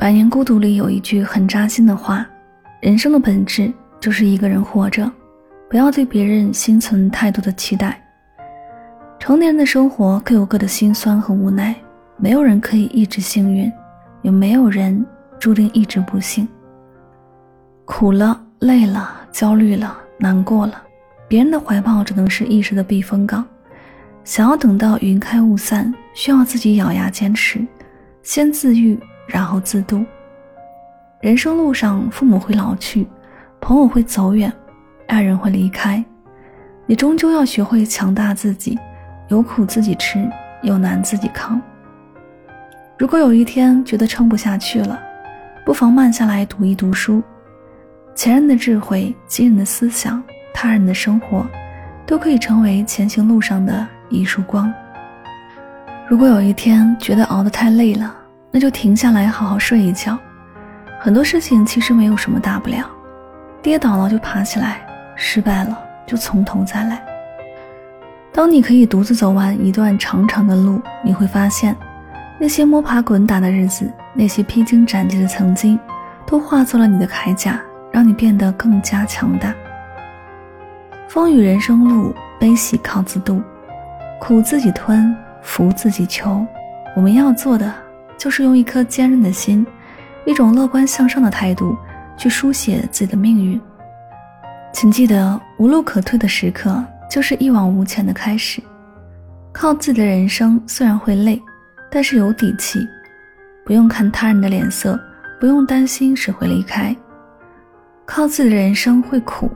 百年孤独》里有一句很扎心的话：“人生的本质就是一个人活着，不要对别人心存太多的期待。”成年人的生活各有各的辛酸和无奈，没有人可以一直幸运，也没有人注定一直不幸。苦了、累了、焦虑了、难过了，别人的怀抱只能是一时的避风港。想要等到云开雾散，需要自己咬牙坚持，先自愈。然后自渡。人生路上，父母会老去，朋友会走远，爱人会离开，你终究要学会强大自己，有苦自己吃，有难自己扛。如果有一天觉得撑不下去了，不妨慢下来读一读书。前人的智慧、今人的思想、他人的生活，都可以成为前行路上的一束光。如果有一天觉得熬得太累了，那就停下来，好好睡一觉。很多事情其实没有什么大不了，跌倒了就爬起来，失败了就从头再来。当你可以独自走完一段长长的路，你会发现，那些摸爬滚打的日子，那些披荆斩棘的曾经，都化作了你的铠甲，让你变得更加强大。风雨人生路，悲喜靠自度，苦自己吞，福自己求。我们要做的。就是用一颗坚韧的心，一种乐观向上的态度，去书写自己的命运。请记得，无路可退的时刻，就是一往无前的开始。靠自己的人生虽然会累，但是有底气，不用看他人的脸色，不用担心谁会离开。靠自己的人生会苦，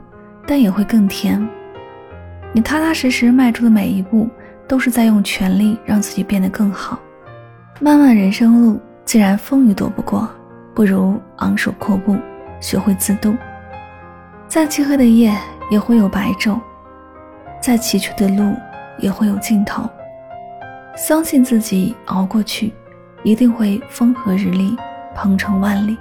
但也会更甜。你踏踏实实迈出的每一步，都是在用全力让自己变得更好。漫漫人生路，既然风雨躲不过，不如昂首阔步，学会自渡。再漆黑的夜也会有白昼，再崎岖的路也会有尽头。相信自己，熬过去，一定会风和日丽，鹏程万里。